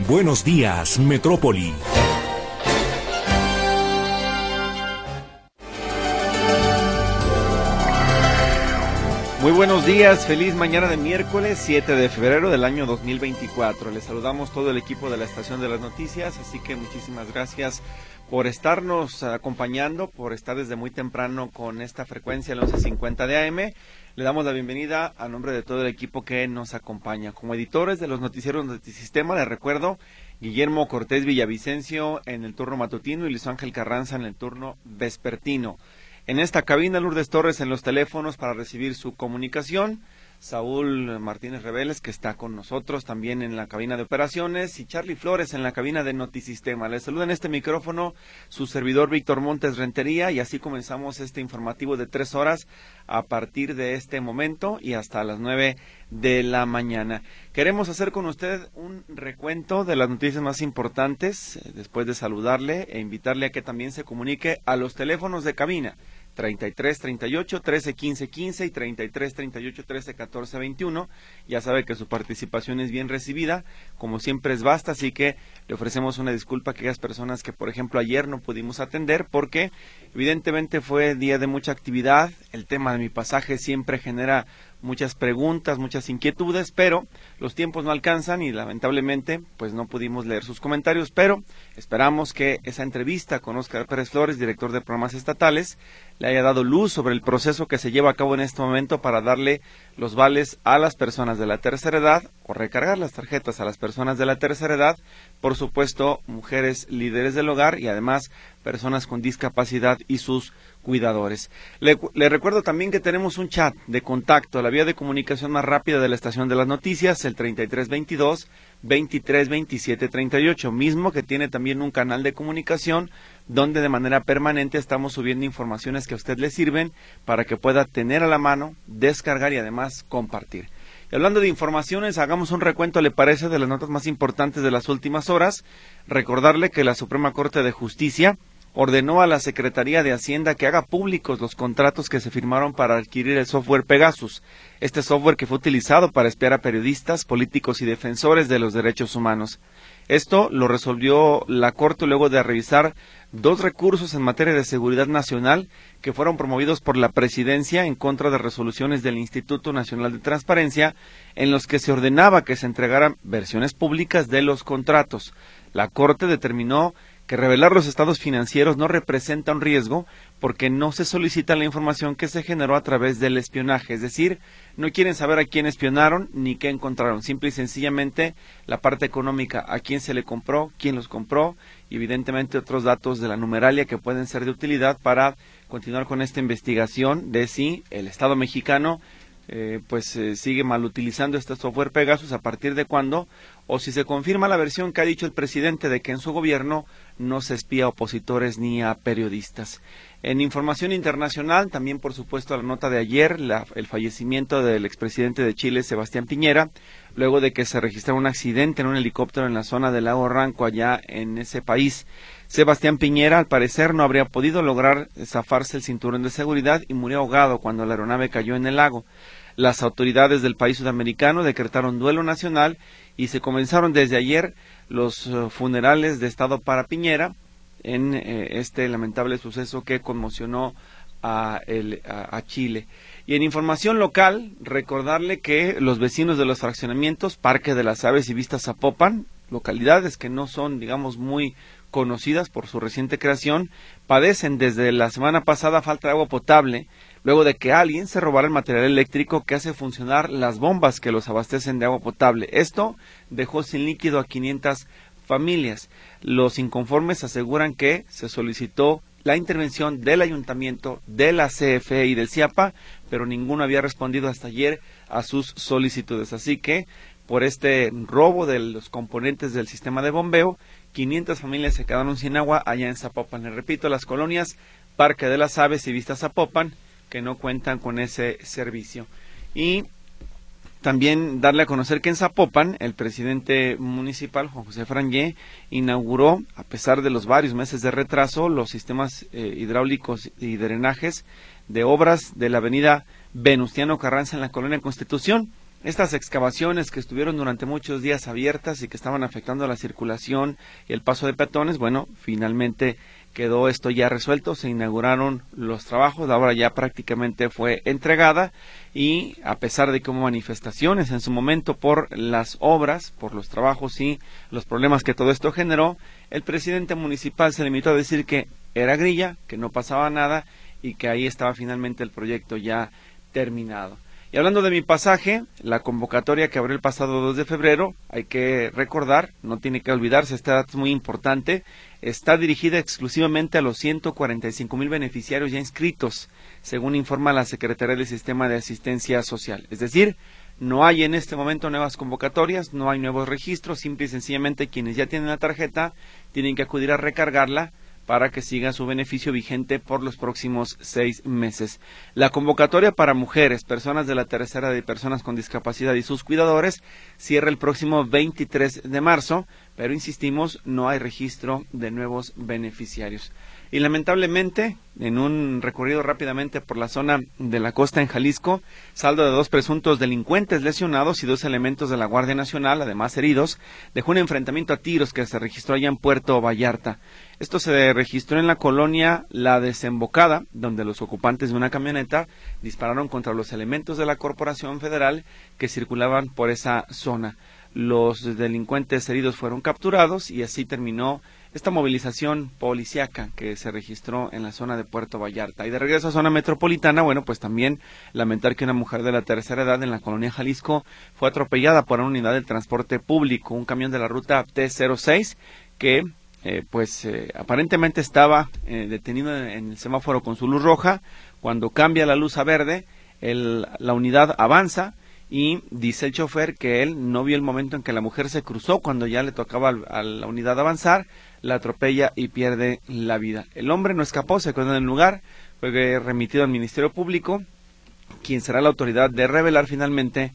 Buenos días, Metrópoli. Muy buenos días, feliz mañana de miércoles 7 de febrero del año 2024. Les saludamos todo el equipo de la Estación de las Noticias, así que muchísimas gracias por estarnos acompañando, por estar desde muy temprano con esta frecuencia, el 1150 de AM. Le damos la bienvenida a nombre de todo el equipo que nos acompaña. Como editores de los noticieros Notisistema, les recuerdo Guillermo Cortés Villavicencio en el turno matutino y Luis Ángel Carranza en el turno vespertino. En esta cabina, Lourdes Torres en los teléfonos para recibir su comunicación. Saúl Martínez Reveles, que está con nosotros también en la cabina de operaciones, y Charlie Flores en la cabina de Notisistema. Les saluda en este micrófono su servidor Víctor Montes Rentería, y así comenzamos este informativo de tres horas a partir de este momento y hasta las nueve de la mañana. Queremos hacer con usted un recuento de las noticias más importantes, eh, después de saludarle e invitarle a que también se comunique a los teléfonos de cabina 33 38 13 15 15 y 33 38 13 14 21. Ya sabe que su participación es bien recibida, como siempre es basta, así que le ofrecemos una disculpa a aquellas personas que, por ejemplo, ayer no pudimos atender porque evidentemente fue día de mucha actividad. El tema de mi pasaje siempre genera muchas preguntas, muchas inquietudes, pero los tiempos no alcanzan y lamentablemente pues no pudimos leer sus comentarios, pero esperamos que esa entrevista con Oscar Pérez Flores, director de programas estatales, le haya dado luz sobre el proceso que se lleva a cabo en este momento para darle los vales a las personas de la tercera edad o recargar las tarjetas a las personas de la tercera edad, por supuesto, mujeres líderes del hogar y además personas con discapacidad y sus cuidadores. Le, recuerdo también que tenemos un chat de contacto, la vía de comunicación más rápida de la estación de las noticias, el 3322 232738, mismo que tiene también un canal de comunicación donde de manera permanente estamos subiendo informaciones que a usted le sirven para que pueda tener a la mano, descargar y además compartir. Y hablando de informaciones, hagamos un recuento, ¿le parece?, de las notas más importantes de las últimas horas. Recordarle que la Suprema Corte de Justicia ordenó a la Secretaría de Hacienda que haga públicos los contratos que se firmaron para adquirir el software Pegasus, este software que fue utilizado para espiar a periodistas, políticos y defensores de los derechos humanos. Esto lo resolvió la Corte luego de revisar dos recursos en materia de seguridad nacional que fueron promovidos por la Presidencia en contra de resoluciones del Instituto Nacional de Transparencia en los que se ordenaba que se entregaran versiones públicas de los contratos. La Corte determinó que revelar los estados financieros no representa un riesgo porque no se solicita la información que se generó a través del espionaje, es decir, no quieren saber a quién espionaron ni qué encontraron, simple y sencillamente la parte económica, a quién se le compró, quién los compró y evidentemente otros datos de la numeralia que pueden ser de utilidad para continuar con esta investigación de si el Estado mexicano eh, pues eh, sigue mal utilizando este software Pegasus a partir de cuándo o si se confirma la versión que ha dicho el presidente de que en su gobierno no se espía a opositores ni a periodistas. En información internacional, también por supuesto la nota de ayer, el fallecimiento del expresidente de Chile, Sebastián Piñera, luego de que se registrara un accidente en un helicóptero en la zona del lago Ranco, allá en ese país. Sebastián Piñera, al parecer, no habría podido lograr zafarse el cinturón de seguridad y murió ahogado cuando la aeronave cayó en el lago. Las autoridades del país sudamericano decretaron duelo nacional y se comenzaron desde ayer los eh, funerales de Estado para Piñera en eh, este lamentable suceso que conmocionó a, a, Chile. Y en información local, recordarle que los vecinos de los fraccionamientos, Parque de las Aves y Vistas Zapopan, localidades que no son, digamos, muy conocidas por su reciente creación, padecen desde la semana pasada falta de agua potable luego de que alguien se robara el material eléctrico que hace funcionar las bombas que los abastecen de agua potable. Esto dejó sin líquido a 500 familias. Los inconformes aseguran que se solicitó la intervención del ayuntamiento, de la CFE y del CIAPA, pero ninguno había respondido hasta ayer a sus solicitudes. Así que por este robo de los componentes del sistema de bombeo. 500 familias se quedaron sin agua allá en Zapopan. Le repito, las colonias Parque de las Aves y Vista Zapopan que no cuentan con ese servicio. Y también darle a conocer que en Zapopan el presidente municipal, Juan José Frangé, inauguró, a pesar de los varios meses de retraso, los sistemas eh, hidráulicos y drenajes de obras de la avenida Venustiano Carranza en la colonia Constitución. Estas excavaciones que estuvieron durante muchos días abiertas y que estaban afectando la circulación y el paso de peatones, bueno, finalmente quedó esto ya resuelto, se inauguraron los trabajos, la obra ya prácticamente fue entregada y a pesar de que hubo manifestaciones en su momento por las obras, por los trabajos y los problemas que todo esto generó, el presidente municipal se limitó a decir que era grilla, que no pasaba nada y que ahí estaba finalmente el proyecto ya terminado. Y hablando de mi pasaje, la convocatoria que abrió el pasado 2 de febrero, hay que recordar, no tiene que olvidarse, esta es muy importante, está dirigida exclusivamente a los 145 mil beneficiarios ya inscritos, según informa la Secretaría del Sistema de Asistencia Social. Es decir, no hay en este momento nuevas convocatorias, no hay nuevos registros, simple y sencillamente quienes ya tienen la tarjeta tienen que acudir a recargarla para que siga su beneficio vigente por los próximos seis meses. La convocatoria para mujeres, personas de la tercera de personas con discapacidad y sus cuidadores cierra el próximo 23 de marzo, pero insistimos, no hay registro de nuevos beneficiarios. Y lamentablemente, en un recorrido rápidamente por la zona de la costa en Jalisco, saldo de dos presuntos delincuentes lesionados y dos elementos de la Guardia Nacional, además heridos, dejó un enfrentamiento a tiros que se registró allá en Puerto Vallarta. Esto se registró en la colonia La Desembocada, donde los ocupantes de una camioneta dispararon contra los elementos de la Corporación Federal que circulaban por esa zona. Los delincuentes heridos fueron capturados y así terminó esta movilización policiaca que se registró en la zona de Puerto Vallarta. Y de regreso a zona metropolitana, bueno, pues también lamentar que una mujer de la tercera edad en la colonia Jalisco fue atropellada por una unidad del transporte público, un camión de la ruta T06 que eh, pues eh, aparentemente estaba eh, detenido en, el semáforo con su luz roja. Cuando cambia la luz a verde, la unidad avanza y dice el chofer que él no vio el momento en que la mujer se cruzó cuando ya le tocaba a la unidad avanzar la atropella y pierde la vida. El hombre no escapó, se quedó en el lugar, fue remitido al Ministerio Público, quien será la autoridad de revelar finalmente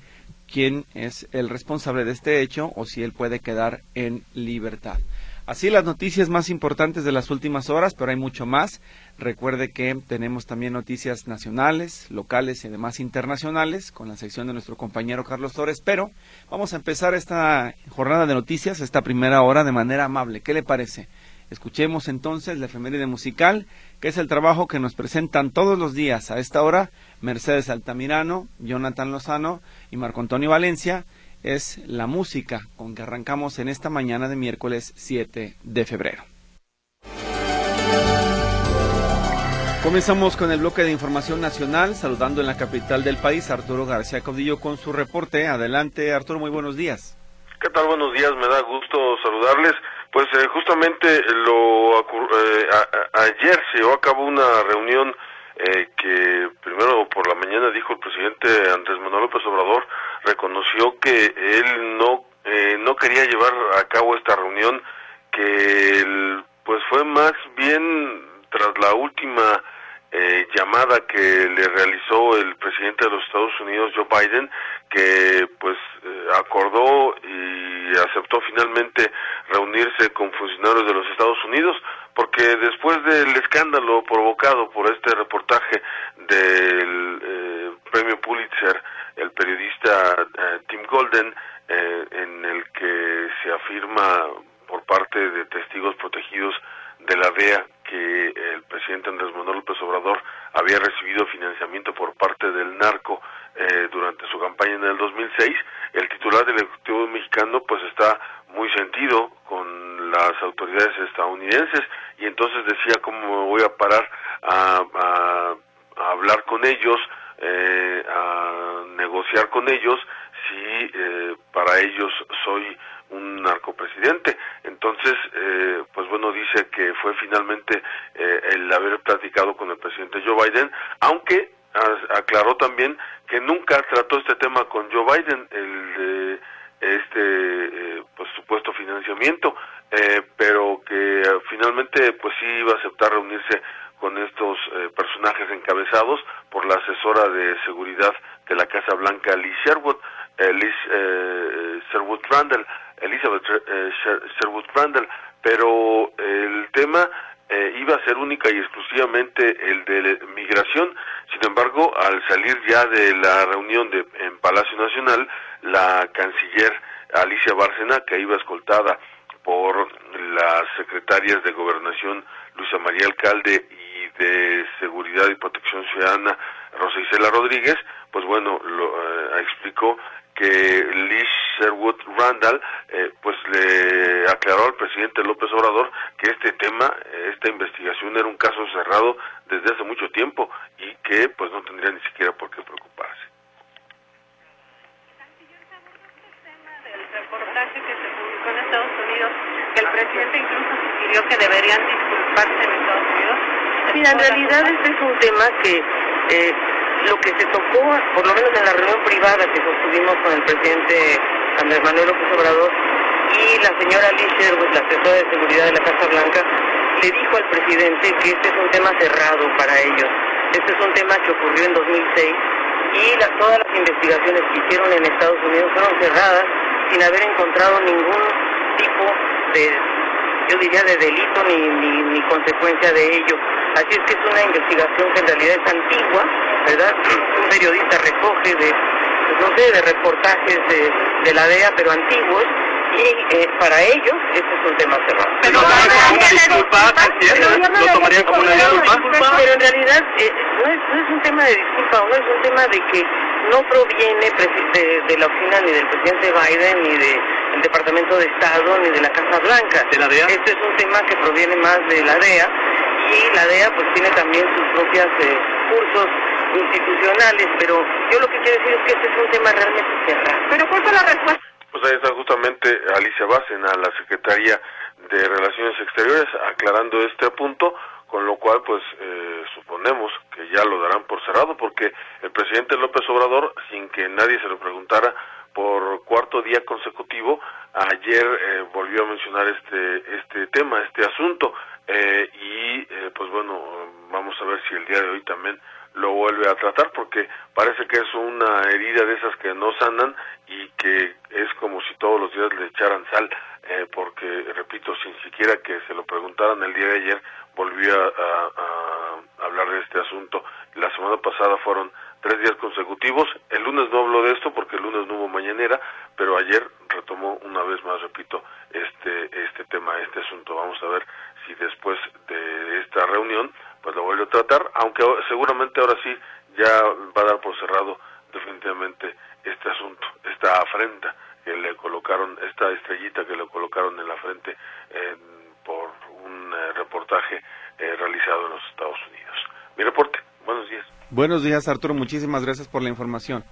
quién es el responsable de este hecho o si él puede quedar en libertad. Así las noticias más importantes de las últimas horas, pero hay mucho más. Recuerde que tenemos también noticias nacionales, locales y además internacionales con la sección de nuestro compañero Carlos Torres. Pero vamos a empezar esta jornada de noticias, esta primera hora de manera amable. ¿Qué le parece? Escuchemos entonces la efeméride musical, que es el trabajo que nos presentan todos los días a esta hora Mercedes Altamirano, Jonathan Lozano y Marco Antonio Valencia es la música con que arrancamos en esta mañana de miércoles 7 de febrero. Comenzamos con el bloque de información nacional, saludando en la capital del país Arturo García Caudillo con su reporte. Adelante, Arturo, muy buenos días. ¿Qué tal? Buenos días, me da gusto saludarles. Pues eh, justamente lo eh, ayer se llevó a cabo una reunión eh, que primero por la mañana dijo el presidente Andrés Manuel López Obrador, reconoció que él no, eh, no quería llevar a cabo esta reunión, que pues fue más bien tras la última eh, llamada que le realizó el presidente de los Estados Unidos, Joe Biden, que pues eh, acordó y aceptó finalmente reunirse con funcionarios de los Estados Unidos, porque después del escándalo provocado por este reportaje del eh, premio Pulitzer, el periodista Tim Golden, en el que se afirma por parte de testigos protegidos de la DEA que el presidente Andrés Manuel López Obrador había recibido financiamiento por parte del narco eh, durante su campaña en el 2006, el titular del Ejecutivo mexicano pues está muy sentido con las autoridades estadounidenses y entonces decía cómo me voy a parar a, hablar con ellos, eh, a negociar con ellos si eh, para ellos soy un narcopresidente. Entonces, eh, pues bueno, dice que fue finalmente eh, el haber platicado con el presidente Joe Biden, aunque aclaró también que nunca trató este tema con Joe Biden. El, este pues supuesto financiamiento, pero que finalmente pues sí iba a aceptar reunirse con estos personajes encabezados por la asesora de seguridad de la Casa Blanca, Liz Sherwood, Liz Sherwood Randall, Elizabeth Sherwood Randall, pero el tema eh, iba a ser única y exclusivamente el de migración. Sin embargo, al salir ya de la reunión de, en Palacio Nacional, la canciller Alicia Bárcena, que iba escoltada por las secretarias de Gobernación Luisa María Alcalde y de Seguridad y Protección Ciudadana Rosa Isela Rodríguez, pues bueno, lo, eh, explicó que Liz Sherwood Randall eh, pues le aclaró al presidente López Obrador que este tema, esta investigación era un caso cerrado desde hace mucho tiempo y que pues no tendría ni siquiera por qué preocuparse. El reportaje que se publicó en Estados Unidos, que el presidente incluso sugirió que deberían disculparse en Estados Unidos. Mira, en realidad este es un tema que eh, lo que se tocó, por lo menos en la reunión privada que sostuvimos con el presidente Andrés Manuel López Obrador y la señora Liz la asesora de seguridad de la Casa Blanca, le dijo al presidente que este es un tema cerrado para ellos. Este es un tema que ocurrió en 2006 y todas las investigaciones que hicieron en Estados Unidos fueron cerradas sin haber encontrado ningún tipo de, yo diría, de delito ni, ni, ni consecuencia de ello. Así es que es una investigación que en realidad es antigua, ¿verdad? Un periodista recoge de, no sé, de reportajes de, de la DEA, pero antiguos, y eh, para ellos este es un tema cerrado. Pero, una disculpa, lo tomarían como una disculpa. Pero en realidad eh, no, es, no es un tema de disculpa, no es un tema de que no proviene de, de la oficina ni del presidente Biden, ni del Departamento de Estado, ni de la Casa Blanca. ¿De la DEA? Este es un tema que proviene más de la DEA y la DEA pues tiene también sus propios eh, cursos institucionales, pero yo lo que quiero decir es que este es un tema realmente cerrado. Pero ¿cuál fue la respuesta? Pues ahí está justamente Alicia Bárcena, la secretaria de Relaciones Exteriores, aclarando este punto, con lo cual pues eh, suponemos que ya lo darán por cerrado, porque el presidente López Obrador, sin que nadie se lo preguntara, por cuarto día consecutivo, ayer eh, volvió a mencionar este este tema, este asunto, eh, y eh, pues bueno, vamos a ver si el día de hoy también lo vuelve a tratar porque parece que es una herida de esas que no sanan y que es como si todos los días le echaran sal eh, porque repito sin siquiera que se lo preguntaran el día de ayer volvió a, hablar de este asunto. La semana pasada fueron tres días consecutivos. El lunes no habló de esto porque el lunes no hubo mañanera pero ayer retomó una vez más repito este este tema este asunto. Vamos a ver si después de esta reunión pues lo vuelve a tratar, aunque seguramente ahora sí ya va a dar por cerrado definitivamente este asunto, esta afrenta que le colocaron, esta estrellita que le colocaron en la frente por un eh, reportaje eh, realizado en los Estados Unidos. Mi reporte, buenos días. Buenos días Arturo, muchísimas gracias por la información.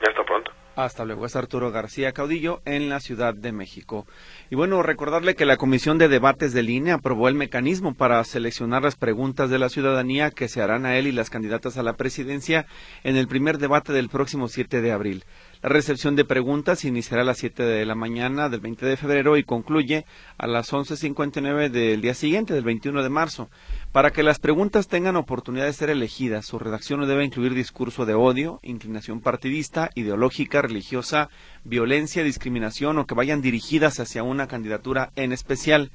Ya hasta pronto. Hasta luego, es Arturo García Caudillo en la Ciudad de México. Y bueno, recordarle que la Comisión de Debates de Línea aprobó el mecanismo para seleccionar las preguntas de la ciudadanía que se harán a él y las candidatas a la presidencia en el primer debate del próximo 7 de abril. La recepción de preguntas iniciará a las 7 de la mañana del 20 de febrero y concluye a las 11.59 del día siguiente, del 21 de marzo. Para que las preguntas tengan oportunidad de ser elegidas, su redacción no debe incluir discurso de odio, inclinación partidista, ideológica, religiosa, violencia, discriminación o que vayan dirigidas hacia una candidatura en especial.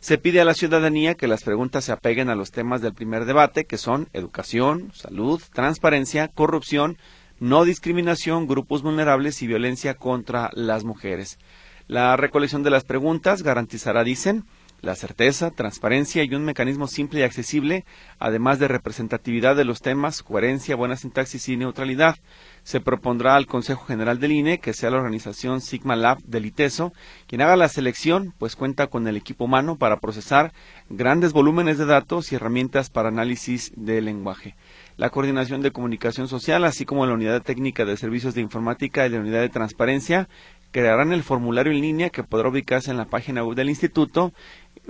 Se pide a la ciudadanía que las preguntas se apeguen a los temas del primer debate, que son educación, salud, transparencia, corrupción, no discriminación, grupos vulnerables y violencia contra las mujeres. La recolección de las preguntas garantizará, dicen, la certeza, transparencia y un mecanismo simple y accesible, además de representatividad de los temas, coherencia, buena sintaxis y neutralidad. Se propondrá al Consejo General del INE, que sea la organización Sigma Lab del ITESO, quien haga la selección, pues cuenta con el equipo humano para procesar grandes volúmenes de datos y herramientas para análisis de lenguaje la Coordinación de Comunicación Social, así como la Unidad Técnica de Servicios de Informática y la Unidad de Transparencia, crearán el formulario en línea que podrá ubicarse en la página web del instituto,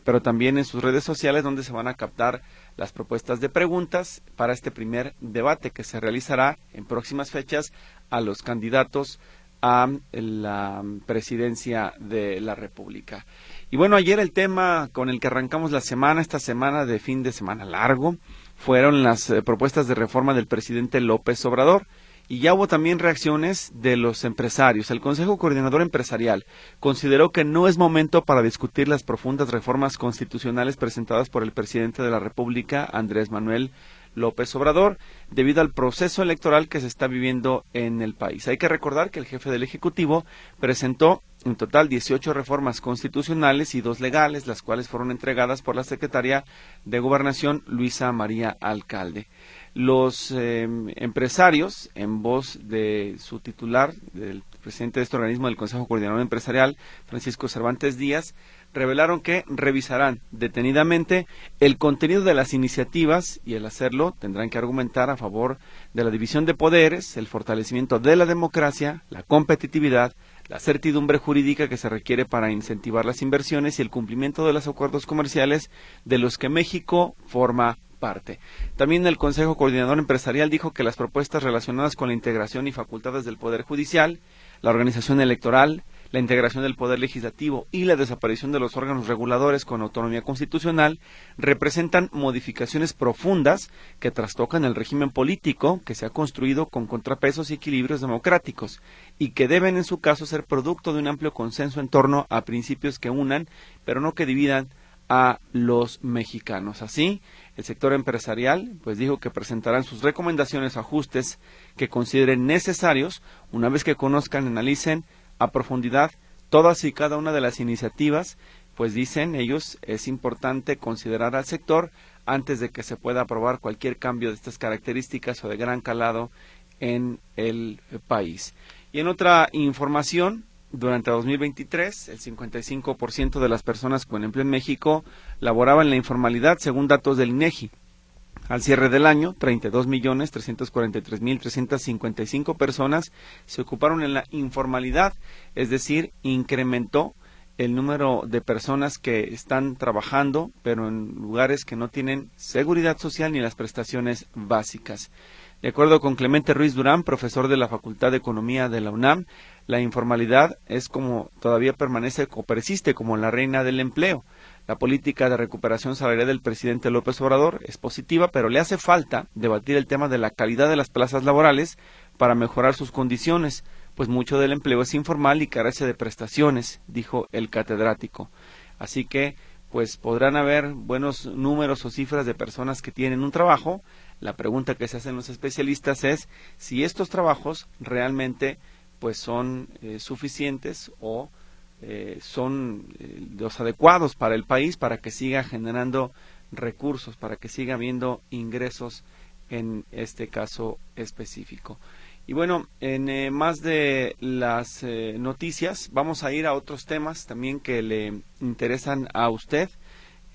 pero también en sus redes sociales donde se van a captar las propuestas de preguntas para este primer debate que se realizará en próximas fechas a los candidatos a la presidencia de la República. Y bueno, ayer el tema con el que arrancamos la semana, esta semana de fin de semana largo, fueron las eh, propuestas de reforma del presidente López Obrador. Y ya hubo también reacciones de los empresarios. El Consejo Coordinador Empresarial consideró que no es momento para discutir las profundas reformas constitucionales presentadas por el presidente de la República, Andrés Manuel López Obrador, debido al proceso electoral que se está viviendo en el país. Hay que recordar que el jefe del Ejecutivo presentó en total 18 reformas constitucionales y dos legales, las cuales fueron entregadas por la Secretaría de Gobernación Luisa María Alcalde. Los em, empresarios, en voz de su titular, del presidente de este organismo del Consejo Coordinador Empresarial, Francisco Cervantes Díaz, revelaron que revisarán detenidamente el contenido de las iniciativas y al hacerlo tendrán que argumentar a favor de la división de poderes, el fortalecimiento de la democracia, la competitividad, la certidumbre jurídica que se requiere para incentivar las inversiones y el cumplimiento de los acuerdos comerciales de los que México forma parte. También el Consejo Coordinador Empresarial dijo que las propuestas relacionadas con la integración y facultades del Poder Judicial, la organización electoral, la integración del Poder Legislativo y la desaparición de los órganos reguladores con autonomía constitucional representan modificaciones profundas que trastocan el régimen político que se ha construido con contrapesos y equilibrios democráticos y que deben en su caso ser producto de un amplio consenso en torno a principios que unan, pero no que dividan a los mexicanos. Así, el sector empresarial pues dijo que presentarán sus recomendaciones ajustes que consideren necesarios una vez que conozcan y analicen a profundidad todas y cada una de las iniciativas, pues dicen ellos es importante considerar al sector antes de que se pueda aprobar cualquier cambio de estas características o de gran calado en el país. Y en otra información, durante 2023, el 55% de las personas con empleo en México laboraban en la informalidad, según datos del INEGI. Al cierre del año, 32.343.355 personas se ocuparon en la informalidad, es decir, incrementó el número de personas que están trabajando, pero en lugares que no tienen seguridad social ni las prestaciones básicas. De acuerdo con Clemente Ruiz Durán, profesor de la Facultad de Economía de la UNAM, la informalidad es como todavía permanece o persiste como la reina del empleo. La política de recuperación salarial del presidente López Obrador es positiva, pero le hace falta debatir el tema de la calidad de las plazas laborales para mejorar sus condiciones, pues mucho del empleo es informal y carece de prestaciones, dijo el catedrático. Así que, pues podrán haber buenos números o cifras de personas que tienen un trabajo. La pregunta que se hacen los especialistas es si estos trabajos realmente pues son eh, suficientes o eh, son eh, los adecuados para el país para que siga generando recursos, para que siga habiendo ingresos en este caso específico. Y bueno, en eh, más de las noticias, vamos a ir a otros temas también que le interesan a usted.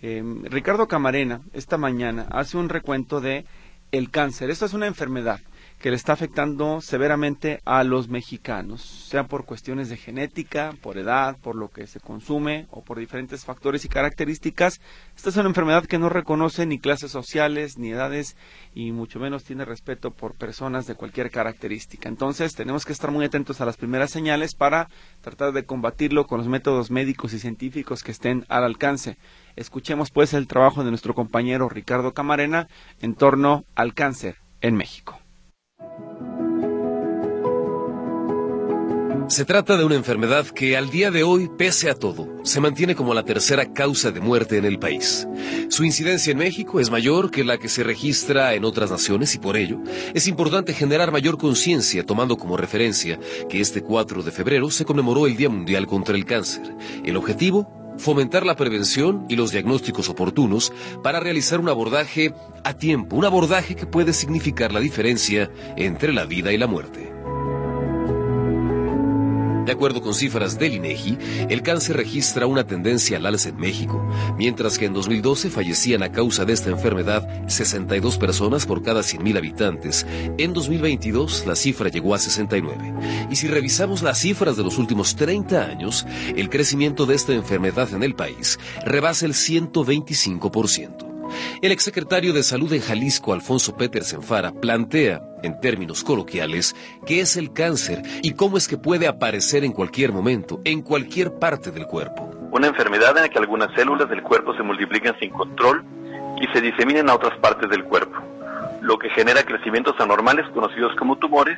Ricardo Camarena, esta mañana, hace un recuento de el cáncer. Esto es una enfermedad que le está afectando severamente a los mexicanos, sea por cuestiones de genética, por edad, por lo que se consume o por diferentes factores y características. Esta es una enfermedad que no reconoce ni clases sociales ni edades y mucho menos tiene respeto por personas de cualquier característica. Entonces tenemos que estar muy atentos a las primeras señales para tratar de combatirlo con los métodos médicos y científicos que estén al alcance. Escuchemos pues el trabajo de nuestro compañero Ricardo Camarena en torno al cáncer en México. Se trata de una enfermedad que al día de hoy, pese a todo, se mantiene como la tercera causa de muerte en el país. Su incidencia en México es mayor que la que se registra en otras naciones y por ello es importante generar mayor conciencia tomando como referencia que este 4 de febrero se conmemoró el Día Mundial contra el Cáncer. El objetivo, fomentar la prevención y los diagnósticos oportunos para realizar un abordaje a tiempo, un abordaje que puede significar la diferencia entre la vida y la muerte. De acuerdo con cifras del INEGI, el cáncer registra una tendencia al alza en México, mientras que en 2012 fallecían a causa de esta enfermedad 62 personas por cada 100.000 habitantes. En 2022 la cifra llegó a 69. Y si revisamos las cifras de los últimos 30 años, el crecimiento de esta enfermedad en el país rebasa el 125%. El exsecretario de Salud en Jalisco, Alfonso Petersen Fara, plantea, en términos coloquiales, qué es el cáncer y cómo es que puede aparecer en cualquier momento, en cualquier parte del cuerpo. Una enfermedad en la que algunas células del cuerpo se multiplican sin control y se diseminan a otras partes del cuerpo, lo que genera crecimientos anormales conocidos como tumores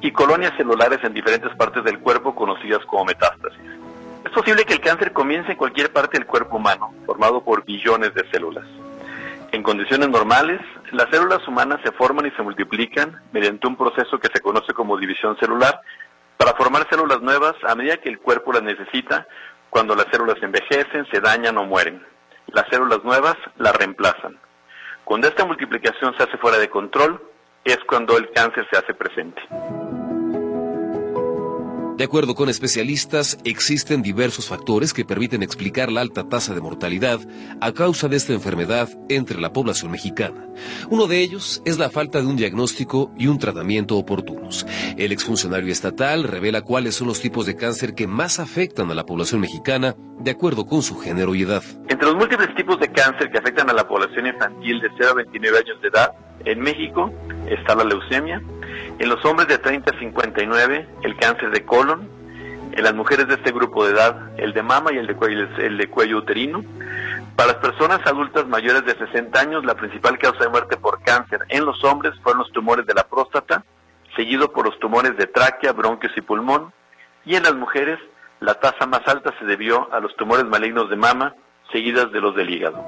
y colonias celulares en diferentes partes del cuerpo conocidas como metástasis. Es posible que el cáncer comience en cualquier parte del cuerpo humano, formado por billones de células. En condiciones normales, las células humanas se forman y se multiplican mediante un proceso que se conoce como división celular para formar células nuevas a medida que el cuerpo las necesita cuando las células envejecen, se dañan o mueren. Las células nuevas las reemplazan. Cuando esta multiplicación se hace fuera de control, es cuando el cáncer se hace presente. De acuerdo con especialistas, existen diversos factores que permiten explicar la alta tasa de mortalidad a causa de esta enfermedad entre la población mexicana. Uno de ellos es la falta de un diagnóstico y un tratamiento oportunos. El exfuncionario estatal revela cuáles son los tipos de cáncer que más afectan a la población mexicana de acuerdo con su género y edad. Entre los múltiples tipos de cáncer que afectan a la población infantil de 0 a 29 años de edad, en México está la leucemia, en los hombres de 30 a 59 el cáncer de colon, en las mujeres de este grupo de edad el de mama y el de cuello, el de cuello uterino. Para las personas adultas mayores de 60 años, la principal causa de muerte por cáncer en los hombres fueron los tumores de la próstata, seguido por los tumores de tráquea, bronquios y pulmón, y en las mujeres la tasa más alta se debió a los tumores malignos de mama, seguidas de los del hígado.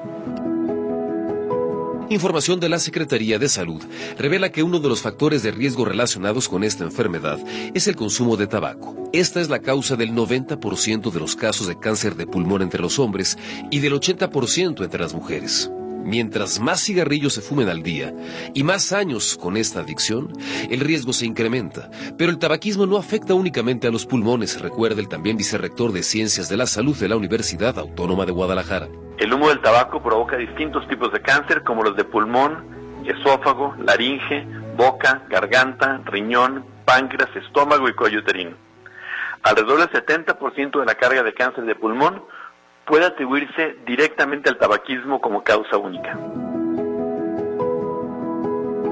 Información de la Secretaría de Salud revela que uno de los factores de riesgo relacionados con esta enfermedad es el consumo de tabaco. Esta es la causa del 90% de los casos de cáncer de pulmón entre los hombres y del 80% entre las mujeres. Mientras más cigarrillos se fumen al día y más años con esta adicción, el riesgo se incrementa. Pero el tabaquismo no afecta únicamente a los pulmones, recuerda el también vicerrector de Ciencias de la Salud de la Universidad Autónoma de Guadalajara. El humo del tabaco provoca distintos tipos de cáncer como los de pulmón, esófago, laringe, boca, garganta, riñón, páncreas, estómago y cuello uterino. Alrededor del 70% de la carga de cáncer de pulmón puede atribuirse directamente al tabaquismo como causa única.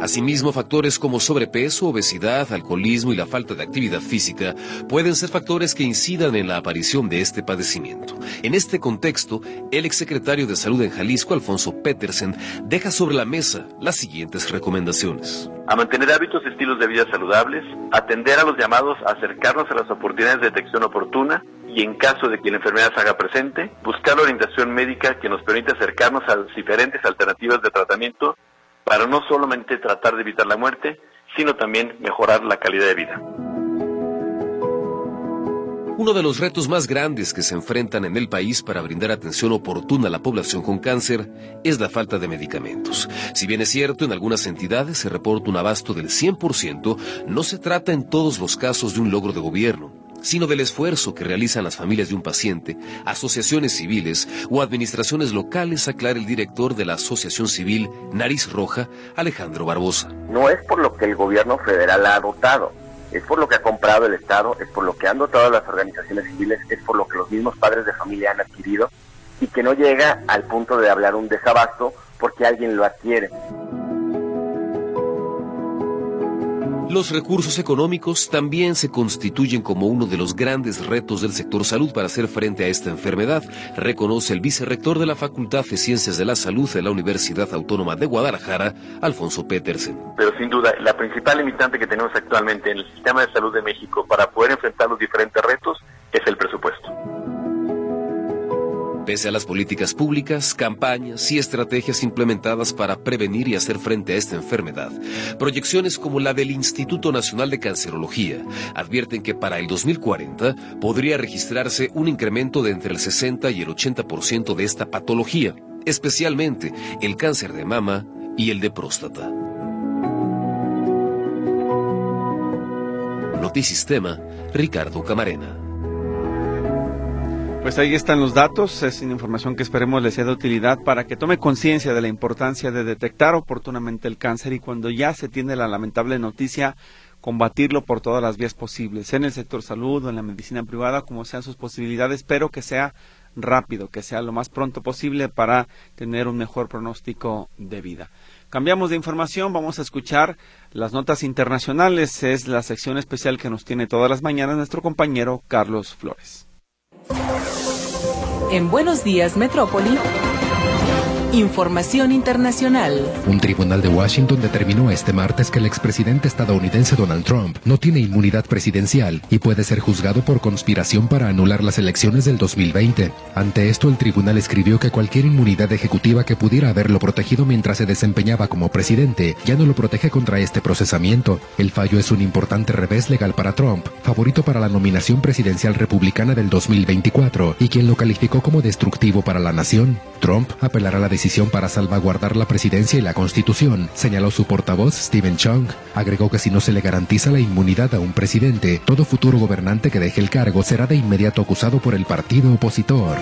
Asimismo, factores como sobrepeso, obesidad, alcoholismo y la falta de actividad física pueden ser factores que incidan en la aparición de este padecimiento. En este contexto, el exsecretario de Salud en Jalisco, Alfonso Petersen, deja sobre la mesa las siguientes recomendaciones. A mantener hábitos y estilos de vida saludables, atender a los llamados a acercarnos a las oportunidades de detección oportuna y en caso de que la enfermedad se haga presente, buscar orientación médica que nos permita acercarnos a las diferentes alternativas de tratamiento para no solamente tratar de evitar la muerte, sino también mejorar la calidad de vida. Uno de los retos más grandes que se enfrentan en el país para brindar atención oportuna a la población con cáncer es la falta de medicamentos. Si bien es cierto, en algunas entidades se reporta un abasto del 100%, no se trata en todos los casos de un logro de gobierno sino del esfuerzo que realizan las familias de un paciente, asociaciones civiles o administraciones locales, aclara el director de la Asociación Civil Nariz Roja, Alejandro Barbosa. No es por lo que el gobierno federal ha dotado, es por lo que ha comprado el Estado, es por lo que han dotado las organizaciones civiles, es por lo que los mismos padres de familia han adquirido y que no llega al punto de hablar un desabasto porque alguien lo adquiere. Los recursos económicos también se constituyen como uno de los grandes retos del sector salud para hacer frente a esta enfermedad, reconoce el vicerrector de la Facultad de Ciencias de la Salud de la Universidad Autónoma de Guadalajara, Alfonso Petersen. Pero sin duda, la principal limitante que tenemos actualmente en el sistema de salud de México para poder enfrentar los diferentes retos es el presupuesto. Pese a las políticas públicas, campañas y estrategias implementadas para prevenir y hacer frente a esta enfermedad, proyecciones como la del Instituto Nacional de Cancerología advierten que para el 2040 podría registrarse un incremento de entre el 60 y el 80% de esta patología, especialmente el cáncer de mama y el de próstata. Notisistema, Ricardo Camarena. Pues ahí están los datos, es información que esperemos les sea de utilidad para que tome conciencia de la importancia de detectar oportunamente el cáncer y cuando ya se tiene la lamentable noticia, combatirlo por todas las vías posibles, en el sector salud o en la medicina privada, como sean sus posibilidades, pero que sea rápido, que sea lo más pronto posible para tener un mejor pronóstico de vida. Cambiamos de información, vamos a escuchar las notas internacionales, es la sección especial que nos tiene todas las mañanas nuestro compañero Carlos Flores. En Buenos Días, Metrópoli. Información internacional. Un tribunal de Washington determinó este martes que el expresidente estadounidense Donald Trump no tiene inmunidad presidencial y puede ser juzgado por conspiración para anular las elecciones del 2020. Ante esto, el tribunal escribió que cualquier inmunidad ejecutiva que pudiera haberlo protegido mientras se desempeñaba como presidente ya no lo protege contra este procesamiento. El fallo es un importante revés legal para Trump, favorito para la nominación presidencial republicana del 2024 y quien lo calificó como destructivo para la nación. Trump apelará a la decisión para salvaguardar la presidencia y la constitución, señaló su portavoz Stephen Chung. Agregó que si no se le garantiza la inmunidad a un presidente, todo futuro gobernante que deje el cargo será de inmediato acusado por el partido opositor.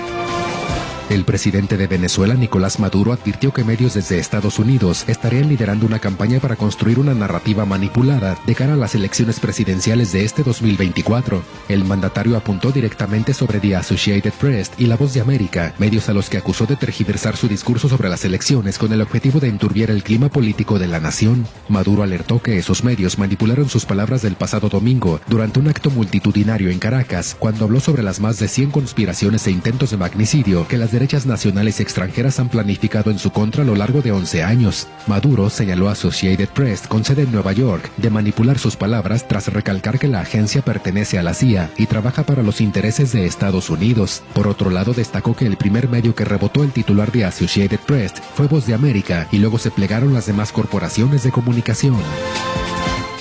El presidente de Venezuela, Nicolás Maduro, advirtió que medios desde Estados Unidos estarían liderando una campaña para construir una narrativa manipulada de cara a las elecciones presidenciales de este 2024. El mandatario apuntó directamente sobre The Associated Press y La Voz de América, medios a los que acusó de tergiversar su discurso sobre las elecciones con el objetivo de enturbiar el clima político de la nación. Maduro alertó que esos medios manipularon sus palabras del pasado domingo durante un acto multitudinario en Caracas, cuando habló sobre las más de 100 conspiraciones e intentos de magnicidio que las derechas nacionales y extranjeras han planificado en su contra a lo largo de 11 años. Maduro señaló a Associated Press, con sede en Nueva York, de manipular sus palabras tras recalcar que la agencia pertenece a la CIA y trabaja para los intereses de Estados Unidos. Por otro lado, destacó que el primer medio que rebotó el titular de Associated Press fue Voz de América y luego se plegaron las demás corporaciones de comunicación.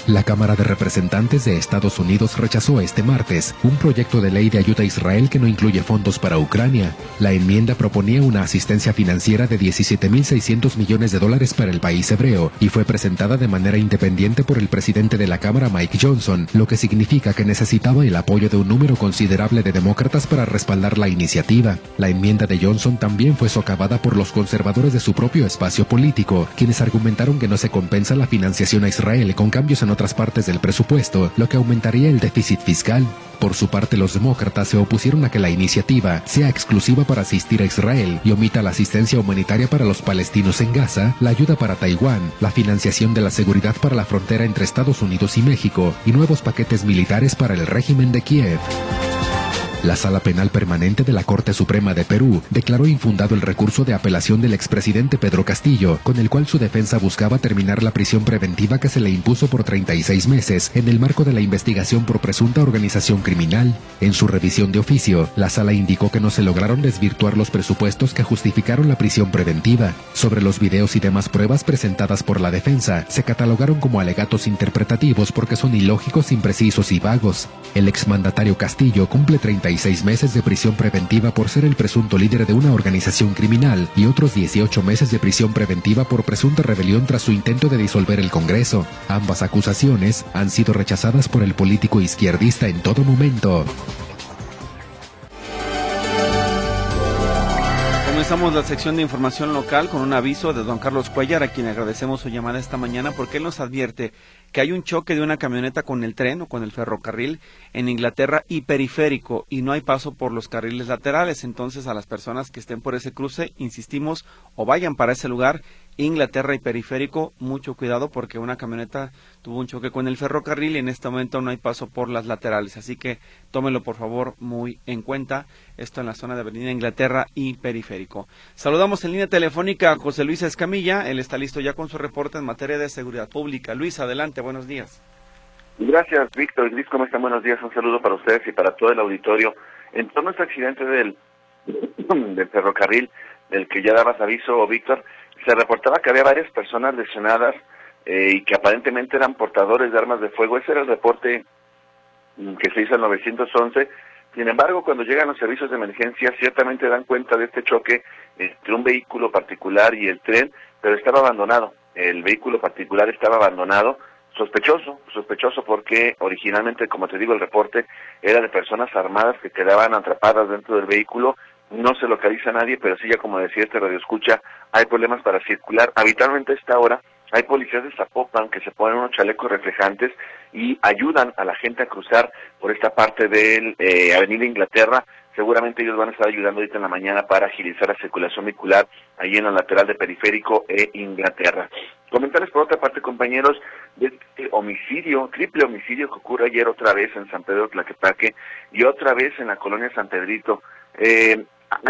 La Cámara de Representantes de Estados Unidos rechazó este martes un proyecto de ley de ayuda a Israel que no incluye fondos para Ucrania. La enmienda proponía una asistencia financiera de 17.600 millones de dólares para el país hebreo y fue presentada de manera independiente por el presidente de la Cámara Mike Johnson, lo que significa que necesitaba el apoyo de un número considerable de demócratas para respaldar la iniciativa. La enmienda de Johnson también fue socavada por los conservadores de su propio espacio político, quienes argumentaron que no se compensa la financiación a Israel con cambios en otras partes del presupuesto, lo que aumentaría el déficit fiscal. Por su parte, los demócratas se opusieron a que la iniciativa sea exclusiva para asistir a Israel y omita la asistencia humanitaria para los palestinos en Gaza, la ayuda para Taiwán, la financiación de la seguridad para la frontera entre Estados Unidos y México y nuevos paquetes militares para el régimen de Kiev. La Sala Penal Permanente de la Corte Suprema de Perú declaró infundado el recurso de apelación del expresidente Pedro Castillo, con el cual su defensa buscaba terminar la prisión preventiva que se le impuso por 36 meses en el marco de la investigación por presunta organización criminal. En su revisión de oficio, la sala indicó que no se lograron desvirtuar los presupuestos que justificaron la prisión preventiva. Sobre los videos y demás pruebas presentadas por la defensa, se catalogaron como alegatos interpretativos porque son ilógicos, imprecisos y vagos. El exmandatario Castillo cumple 36 meses de prisión preventiva por ser el presunto líder de una organización criminal y otros 18 meses de prisión preventiva por presunta rebelión tras su intento de disolver el Congreso. Ambas acusaciones han sido rechazadas por el político izquierdista en todo momento. Comenzamos la sección de información local con un aviso de don Carlos Cuellar, a quien agradecemos su llamada esta mañana porque él nos advierte que hay un choque de una camioneta con el tren o con el ferrocarril en Inglaterra y periférico y no hay paso por los carriles laterales. Entonces a las personas que estén por ese cruce, insistimos, o vayan para ese lugar Inglaterra y periférico, mucho cuidado porque una camioneta tuvo un choque con el ferrocarril y en este momento no hay paso por las laterales, así que tómelo por favor muy en cuenta, esto en la zona de Avenida Inglaterra y periférico. Saludamos en línea telefónica a José Luis Escamilla, él está listo ya con su reporte en materia de seguridad pública. Luis, adelante, buenos días. Gracias, Víctor. ¿cómo están? Buenos días. Un saludo para ustedes y para todo el auditorio. En torno a este accidente del, del ferrocarril, del que ya dabas aviso, Víctor, se reportaba que había varias personas lesionadas eh, y que aparentemente eran portadores de armas de fuego. Ese era el reporte mm, que se hizo al 911. Sin embargo, cuando llegan los servicios de emergencia, ciertamente dan cuenta de este choque entre un vehículo particular y el tren, pero estaba abandonado. El vehículo particular estaba abandonado, sospechoso, sospechoso porque originalmente, como te digo, el reporte era de personas armadas que quedaban atrapadas dentro del vehículo no se localiza a nadie, pero sí ya como decía este radio escucha, hay problemas para circular. Habitualmente a esta hora Hay policías de Zapopan que se ponen unos chalecos reflejantes y ayudan a la gente a cruzar por esta parte de eh, Avenida Inglaterra. Seguramente ellos van a estar ayudando ahorita en la mañana para agilizar la circulación vehicular ahí en la lateral de Periférico e Inglaterra. Comentarles por otra parte, compañeros, de este homicidio, triple homicidio que ocurre ayer otra vez en San Pedro Tlaquepaque y otra vez en la colonia San Pedrito. Eh,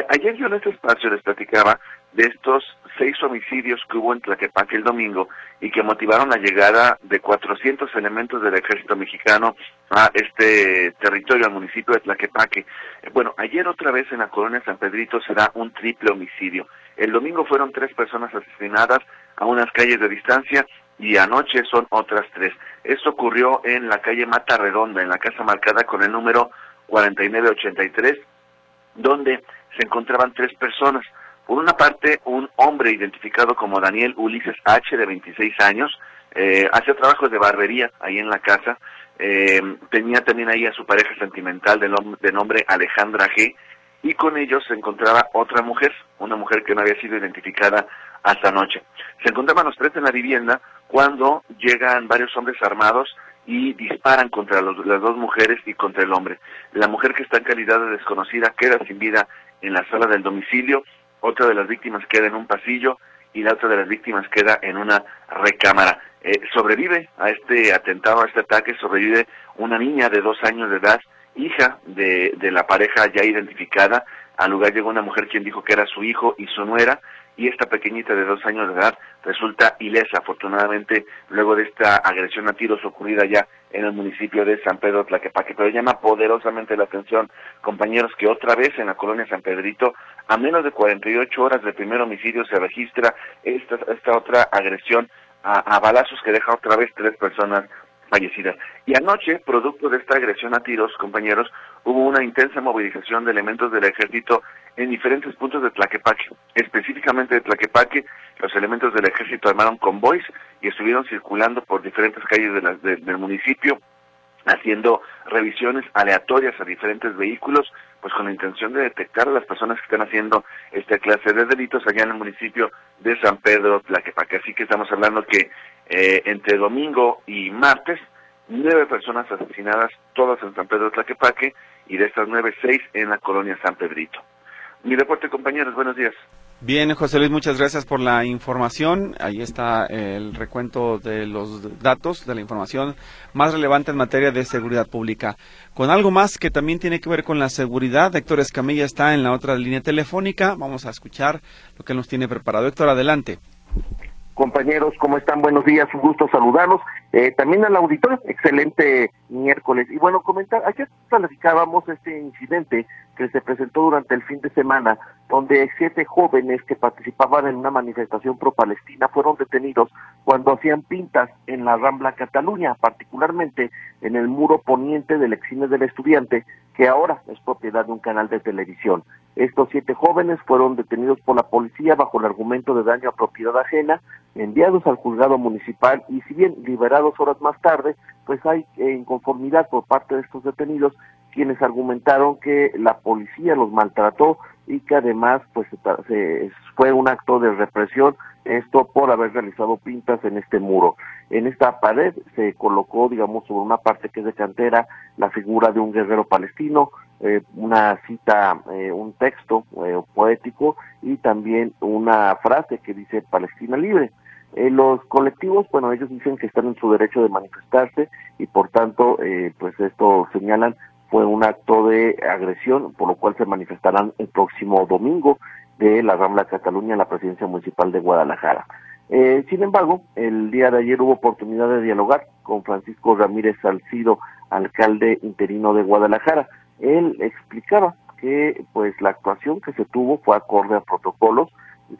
ayer yo en este espacio les platicaba de estos seis homicidios que hubo en Tlaquepaque el domingo y que motivaron la llegada de 400 elementos del ejército mexicano a este territorio, al municipio de Tlaquepaque. Bueno, ayer otra vez en la colonia San Pedrito será un triple homicidio. El domingo fueron tres personas asesinadas a unas calles de distancia y anoche son otras tres. Esto ocurrió en la calle Mata Redonda, en la casa marcada con el número 4983, donde se encontraban tres personas. Por una parte, un hombre identificado como Daniel Ulises H, de 26 años, eh, hacía trabajos de barbería ahí en la casa. Eh, tenía también ahí a su pareja sentimental de, de nombre Alejandra G. Y con ellos se encontraba otra mujer, una mujer que no había sido identificada hasta anoche. Se encontraban los tres en la vivienda cuando llegan varios hombres armados y disparan contra las dos mujeres y contra el hombre. La mujer que está en calidad de desconocida queda sin vida en la sala del domicilio otra de las víctimas queda en un pasillo y la otra de las víctimas queda en una recámara. Eh, sobrevive a este atentado, a este ataque, sobrevive una niña de dos años de edad, hija de, de la pareja ya identificada. Al lugar llegó una mujer quien dijo que era su hijo y su nuera, y esta pequeñita de dos años de edad resulta ilesa, afortunadamente, luego de esta agresión a tiros ocurrida ya en el municipio de San Pedro Tlaquepaque. Pero llama poderosamente la atención, compañeros, que otra vez en la colonia San Pedrito, a menos de 48 horas del primer homicidio, se registra esta, esta otra agresión a, a balazos que deja otra vez tres personas fallecidas. Y anoche, producto de esta agresión a tiros, compañeros, hubo una intensa movilización de elementos del ejército en diferentes puntos de Tlaquepaque. Específicamente de Tlaquepaque, los elementos del ejército armaron convoys y estuvieron circulando por diferentes calles del municipio haciendo revisiones aleatorias a diferentes vehículos, pues con la intención de detectar a las personas que están haciendo esta clase de delitos allá en el municipio de San Pedro Tlaquepaque. Así que estamos hablando que eh, entre domingo y martes, nueve personas asesinadas, todas en San Pedro Tlaquepaque, y de estas nueve, seis en la colonia San Pedrito. Mi reporte, compañeros, buenos días. Bien, José Luis, muchas gracias por la información. Ahí está el recuento de los datos, de la información más relevante en materia de seguridad pública. Con algo más que también tiene que ver con la seguridad, Héctor Escamilla está en la otra línea telefónica. Vamos a escuchar lo que nos tiene preparado. Héctor, adelante. Compañeros, ¿cómo están? Buenos días, un gusto saludarlos. Eh, también al auditorio, excelente miércoles. Y bueno, comentar, ayer planificábamos este incidente que se presentó durante el fin de semana, donde siete jóvenes que participaban en una manifestación pro-palestina fueron detenidos cuando hacían pintas en la Rambla Cataluña, particularmente en el muro poniente del exine del estudiante, que ahora es propiedad de un canal de televisión. Estos siete jóvenes fueron detenidos por la policía bajo el argumento de daño a propiedad ajena, enviados al juzgado municipal y si bien liberados horas más tarde, pues hay inconformidad por parte de estos detenidos quienes argumentaron que la policía los maltrató y que además pues se, fue un acto de represión esto por haber realizado pintas en este muro. En esta pared se colocó, digamos, sobre una parte que es de cantera, la figura de un guerrero palestino, eh, una cita, eh, un texto eh, poético y también una frase que dice Palestina libre. los colectivos, bueno, ellos dicen que están en su derecho de manifestarse y por tanto, pues esto señalan fue un acto de agresión, por lo cual se manifestarán el próximo domingo de la Rambla Cataluña en la presidencia municipal de Guadalajara. Eh, sin embargo, el día de ayer hubo oportunidad de dialogar con Francisco Ramírez Salcido, alcalde interino de Guadalajara. Él explicaba que pues la actuación que se tuvo fue acorde a protocolos,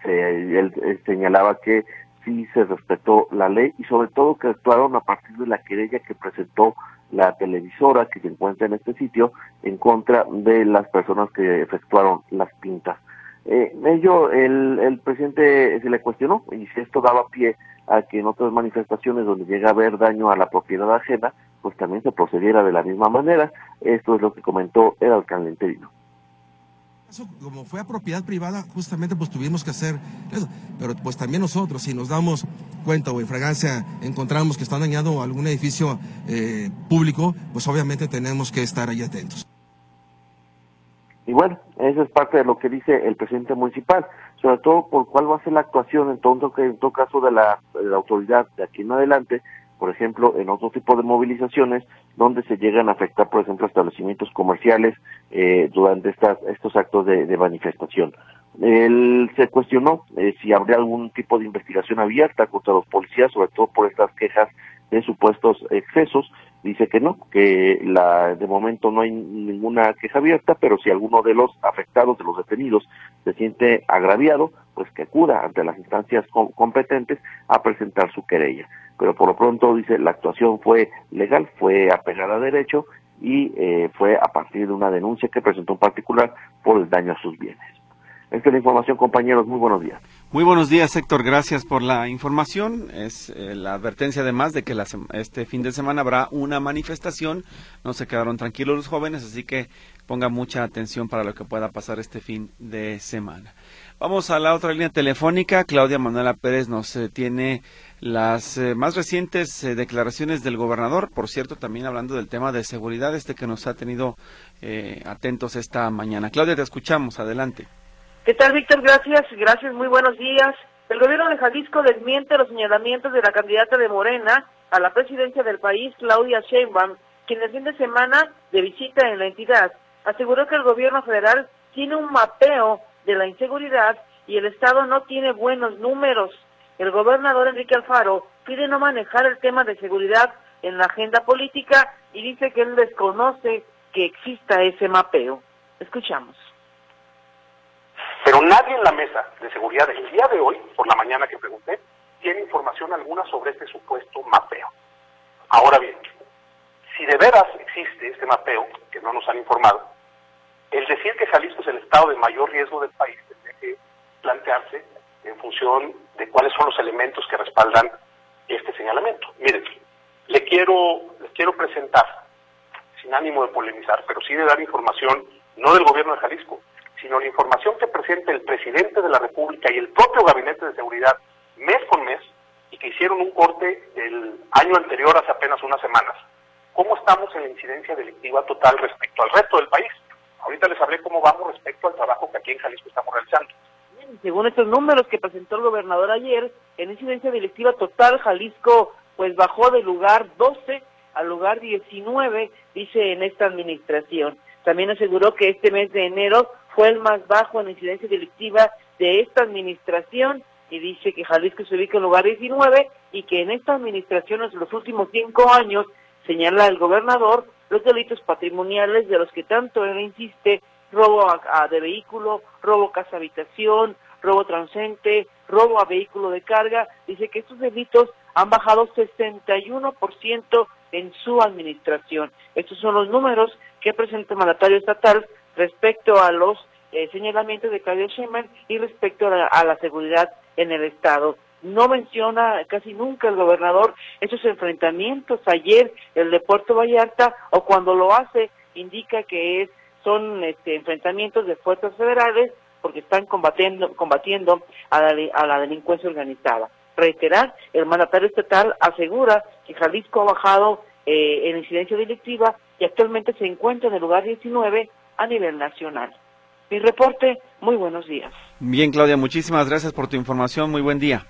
él señalaba que sí se respetó la ley y sobre todo que actuaron a partir de la querella que presentó la televisora que se encuentra en este sitio en contra de las personas que efectuaron las pintas. Eh, ello, el, el presidente se le cuestionó y si esto daba pie a que en otras manifestaciones donde llega a haber daño a la propiedad ajena, pues también se procediera de la misma manera. Esto es lo que comentó el alcalde interino Eso, como fue a propiedad privada, justamente pues tuvimos que hacer eso. Pero pues también nosotros, si nos damos cuenta o en fragancia encontramos que está dañado algún edificio eh, público, pues obviamente tenemos que estar ahí atentos. Y bueno, eso es parte de lo que dice el presidente municipal, sobre todo por cuál va a ser la actuación en todo, en todo caso de la autoridad de aquí en adelante, por ejemplo, en otro tipo de movilizaciones donde se llegan a afectar, por ejemplo, establecimientos comerciales eh, durante estas, estos actos de, manifestación. Él se cuestionó eh, si habría algún tipo de investigación abierta contra los policías, sobre todo por estas quejas de supuestos excesos. Dice que no, que la, de momento no hay ninguna queja abierta, pero si alguno de los afectados, de los detenidos, se siente agraviado, pues que acuda ante las instancias com competentes a presentar su querella pero por lo pronto dice la actuación fue legal, fue apegada a derecho y eh, fue a partir de una denuncia que presentó un particular por el daño a sus bienes. Esta es la información, compañeros. Muy buenos días. Muy buenos días, Héctor. Gracias por la información. Es eh, la advertencia además de que la, este fin de semana habrá una manifestación. No se quedaron tranquilos los jóvenes, así que ponga mucha atención para lo que pueda pasar este fin de semana. Vamos a la otra línea telefónica. Claudia Manuela Pérez nos eh, tiene las eh, más recientes declaraciones del gobernador, por cierto, también hablando del tema de seguridad, este que nos ha tenido atentos esta mañana. Claudia, te escuchamos, adelante. ¿Qué tal, Víctor? Gracias, gracias, muy buenos días. El gobierno de Jalisco desmiente los señalamientos de la candidata de Morena a la presidencia del país, Claudia Sheinbaum, quien el fin de semana de visita en la entidad aseguró que el gobierno federal tiene un mapeo de la inseguridad y el Estado no tiene buenos números el gobernador Enrique Alfaro pide no manejar el tema de seguridad en la agenda política y dice que él desconoce que exista ese mapeo. Escuchamos. Nadie en la mesa de seguridad el día de hoy, por la mañana que pregunté, tiene información alguna sobre este supuesto mapeo. Ahora bien, si de veras existe este mapeo, que no nos han informado, el decir que Jalisco es el estado de mayor riesgo del país tendría que plantearse en función de cuáles son los elementos que respaldan este señalamiento. Miren, le quiero, les quiero presentar, sin ánimo de polemizar, pero sí de dar información, no del gobierno de Jalisco, sino la información que presenta el presidente de la República y el propio Gabinete de Seguridad mes con mes, y que hicieron un corte el año anterior, hace apenas unas semanas. ¿Cómo estamos en la incidencia delictiva total respecto al resto del país? Ahorita les hablé cómo vamos respecto al trabajo que aquí en Jalisco estamos realizando. Según estos números que presentó el gobernador ayer, en incidencia delictiva total, Jalisco pues bajó del lugar 12 al lugar 19, dice en esta administración. También aseguró que este mes de enero fue el más bajo en incidencia delictiva de esta administración y dice que Jalisco se ubica en lugar 19 y que en esta administración en los últimos cinco años, señala el gobernador, los delitos patrimoniales de los que tanto él insiste robo a, de vehículo, robo casa habitación, robo transente, robo a vehículo de carga. Dice que estos delitos han bajado 61% en su administración. Estos son los números que presenta el mandatario estatal respecto a los eh, señalamientos de Claudia Sheinbaum y respecto a la, seguridad en el Estado. No menciona casi nunca el gobernador esos enfrentamientos ayer, el de Puerto Vallarta, o cuando lo hace, indica que es son este, enfrentamientos de fuerzas federales porque están combatiendo, combatiendo a la, delincuencia organizada. Reiterar, el mandatario estatal asegura que Jalisco ha bajado eh, en incidencia delictiva y actualmente se encuentra en el lugar 19 a nivel nacional. Mi reporte, muy buenos días. Bien, Claudia, muchísimas gracias por tu información. Muy buen día.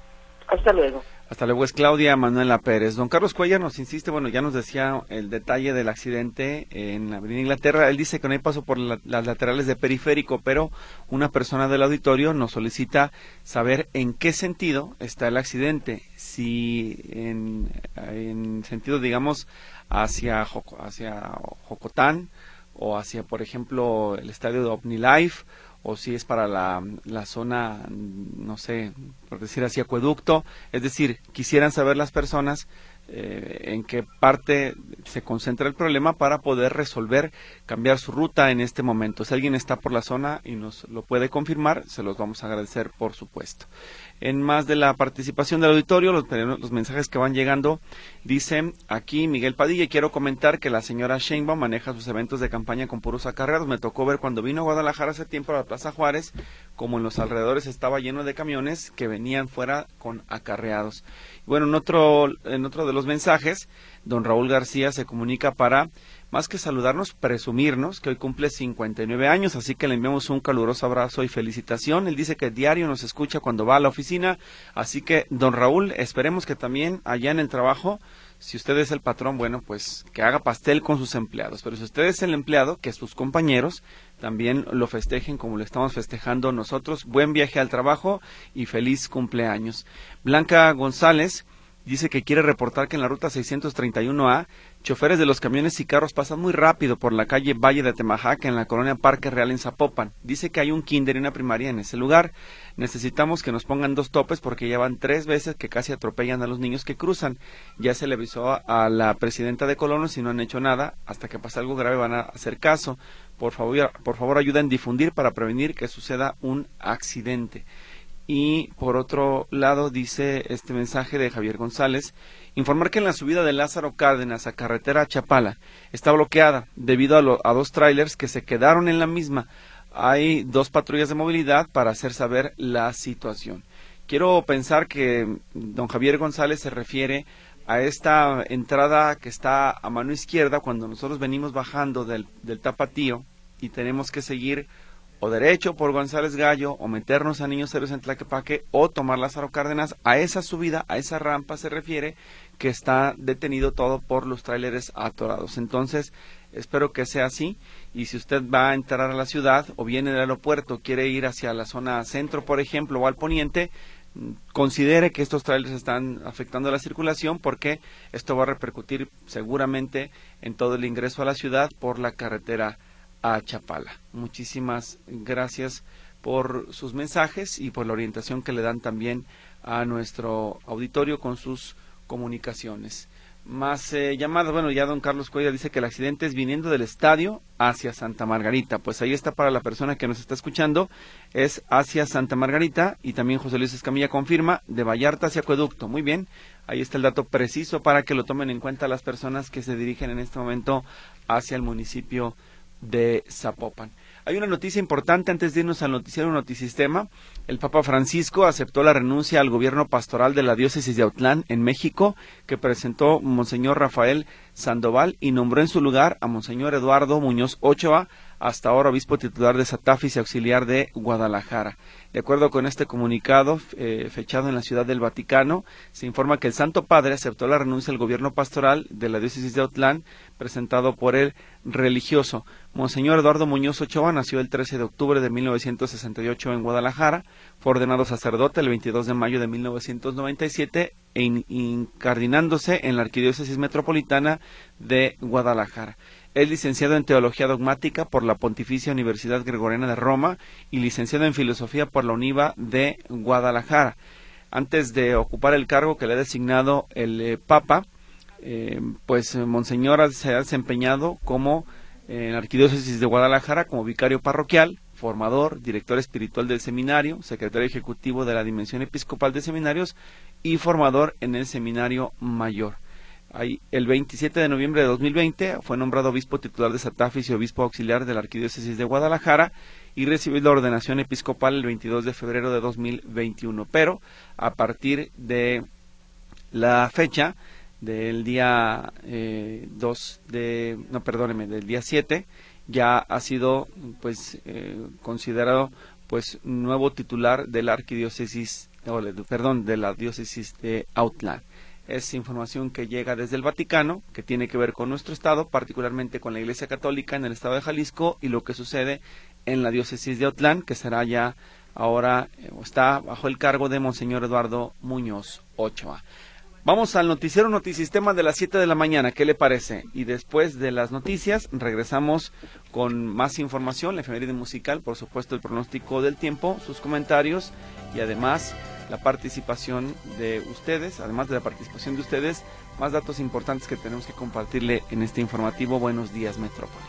Hasta luego. Hasta luego es Claudia Manuela Pérez. Don Carlos Cuellar nos insiste, bueno, ya nos decía el detalle del accidente en la Avenida Inglaterra. Él dice que no hay paso por las laterales de periférico, pero una persona del auditorio nos solicita saber en qué sentido está el accidente. Si en, en sentido, digamos, hacia, hacia Jocotán o hacia, por ejemplo, el estadio de OmniLife o si es para la, la zona, no sé, por decir así, acueducto. Es decir, quisieran saber las personas eh, en qué parte se concentra el problema para poder resolver, cambiar su ruta en este momento. Si alguien está por la zona y nos lo puede confirmar, se los vamos a agradecer, por supuesto. En más de la participación del auditorio, los, los mensajes que van llegando, dicen aquí Miguel Padilla, quiero comentar que la señora Sheinbaum maneja sus eventos de campaña con puros acarreados. Me tocó ver cuando vino a Guadalajara hace tiempo a la Plaza Juárez, como en los alrededores estaba lleno de camiones que venían fuera con acarreados. Bueno, en otro, en otro de los mensajes, don Raúl García se comunica para, más que saludarnos, presumirnos que hoy cumple 59 años, así que le enviamos un caluroso abrazo y felicitación. Él dice que diario nos escucha cuando va a la oficina, así que, don Raúl, esperemos que también allá en el trabajo si usted es el patrón, bueno, pues que haga pastel con sus empleados. Pero si usted es el empleado, que sus compañeros también lo festejen como lo estamos festejando nosotros. Buen viaje al trabajo y feliz cumpleaños. Blanca González dice que quiere reportar que en la ruta 631A choferes de los camiones y carros pasan muy rápido por la calle Valle de Temajaca en la colonia Parque Real en Zapopan. Dice que hay un kinder y una primaria en ese lugar. Necesitamos que nos pongan dos topes porque ya van tres veces que casi atropellan a los niños que cruzan. Ya se le avisó a la presidenta de Colonos y no han hecho nada. Hasta que pase algo grave van a hacer caso. Por favor, por favor ayuden a difundir para prevenir que suceda un accidente. Y por otro lado dice este mensaje de Javier González, informar que en la subida de Lázaro Cárdenas a carretera Chapala está bloqueada debido a, a dos trailers que se quedaron en la misma. Hay dos patrullas de movilidad para hacer saber la situación. Quiero pensar que don Javier González se refiere a esta entrada que está a mano izquierda cuando nosotros venimos bajando del, del tapatío y tenemos que seguir o derecho por González Gallo, o meternos a Niños Héroes en Tlaquepaque, o tomar Lázaro Cárdenas, a esa subida, a esa rampa se refiere que está detenido todo por los tráileres atorados. Entonces, espero que sea así, y si usted va a entrar a la ciudad, o viene del aeropuerto, quiere ir hacia la zona centro, por ejemplo, o al poniente, considere que estos trailers están afectando la circulación porque esto va a repercutir seguramente en todo el ingreso a la ciudad por la carretera a Chapala. Muchísimas gracias por sus mensajes y por la orientación que le dan también a nuestro auditorio con sus comunicaciones. Más eh, llamadas, bueno, ya don Carlos Cuella dice que el accidente es viniendo del estadio hacia Santa Margarita. Pues ahí está para la persona que nos está escuchando, es hacia Santa Margarita y también José Luis Escamilla confirma de Vallarta hacia Acueducto. Muy bien, ahí está el dato preciso para que lo tomen en cuenta las personas que se dirigen en este momento hacia el municipio Zapopan. Hay una noticia importante antes de irnos al noticiero Notisistema. El Papa Francisco aceptó la renuncia al gobierno pastoral de la diócesis de Autlán en México que presentó Monseñor Rafael Sandoval y nombró en su lugar a Monseñor Eduardo Muñoz Ochoa, hasta ahora obispo titular de Satafis y auxiliar de Guadalajara. De acuerdo con este comunicado eh, fechado en la Ciudad del Vaticano, se informa que el Santo Padre aceptó la renuncia al gobierno pastoral de la diócesis de Autlán presentado por el religioso. Monseñor Eduardo Muñoz Ochoa nació el 13 de octubre de 1968 en Guadalajara, fue ordenado sacerdote el 22 de mayo de 1997 e incardinándose en la Arquidiócesis Metropolitana de Guadalajara. Es licenciado en Teología Dogmática por la Pontificia Universidad Gregoriana de Roma y licenciado en Filosofía por la UNIVA de Guadalajara. Antes de ocupar el cargo que le ha designado el eh, Papa, eh, pues Monseñor se ha desempeñado como eh, en la Arquidiócesis de Guadalajara como vicario parroquial, formador, director espiritual del seminario, secretario ejecutivo de la Dimensión Episcopal de Seminarios y formador en el Seminario Mayor el 27 de noviembre de 2020 fue nombrado obispo titular de Satafis y obispo auxiliar de la Arquidiócesis de Guadalajara y recibió la ordenación episcopal el 22 de febrero de 2021. Pero a partir de la fecha del día eh, 2 de, no perdóneme, del día 7, ya ha sido pues eh, considerado pues nuevo titular de la arquidiócesis, perdón, de la diócesis de Outland es información que llega desde el Vaticano, que tiene que ver con nuestro Estado, particularmente con la Iglesia Católica en el Estado de Jalisco y lo que sucede en la diócesis de Otlán, que será ya ahora, eh, está bajo el cargo de Monseñor Eduardo Muñoz Ochoa. Vamos al noticiero Notisistema de las 7 de la mañana, ¿qué le parece? Y después de las noticias regresamos con más información, la efeméride musical, por supuesto el pronóstico del tiempo, sus comentarios y además la participación de ustedes, además de la participación de ustedes, más datos importantes que tenemos que compartirle en este informativo Buenos Días Metrópoli.